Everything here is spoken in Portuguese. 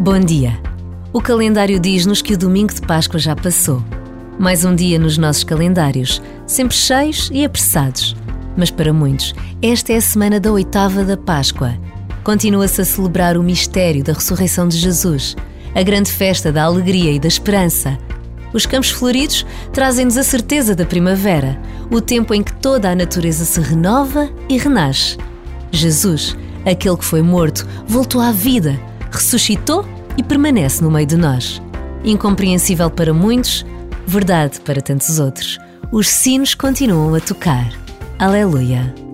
Bom dia. O calendário diz-nos que o domingo de Páscoa já passou. Mais um dia nos nossos calendários, sempre cheios e apressados. Mas para muitos, esta é a semana da oitava da Páscoa. Continua-se a celebrar o mistério da ressurreição de Jesus, a grande festa da alegria e da esperança. Os campos floridos trazem-nos a certeza da primavera, o tempo em que toda a natureza se renova e renasce. Jesus, aquele que foi morto, voltou à vida, ressuscitou e permanece no meio de nós. Incompreensível para muitos, verdade para tantos outros. Os sinos continuam a tocar. Aleluia!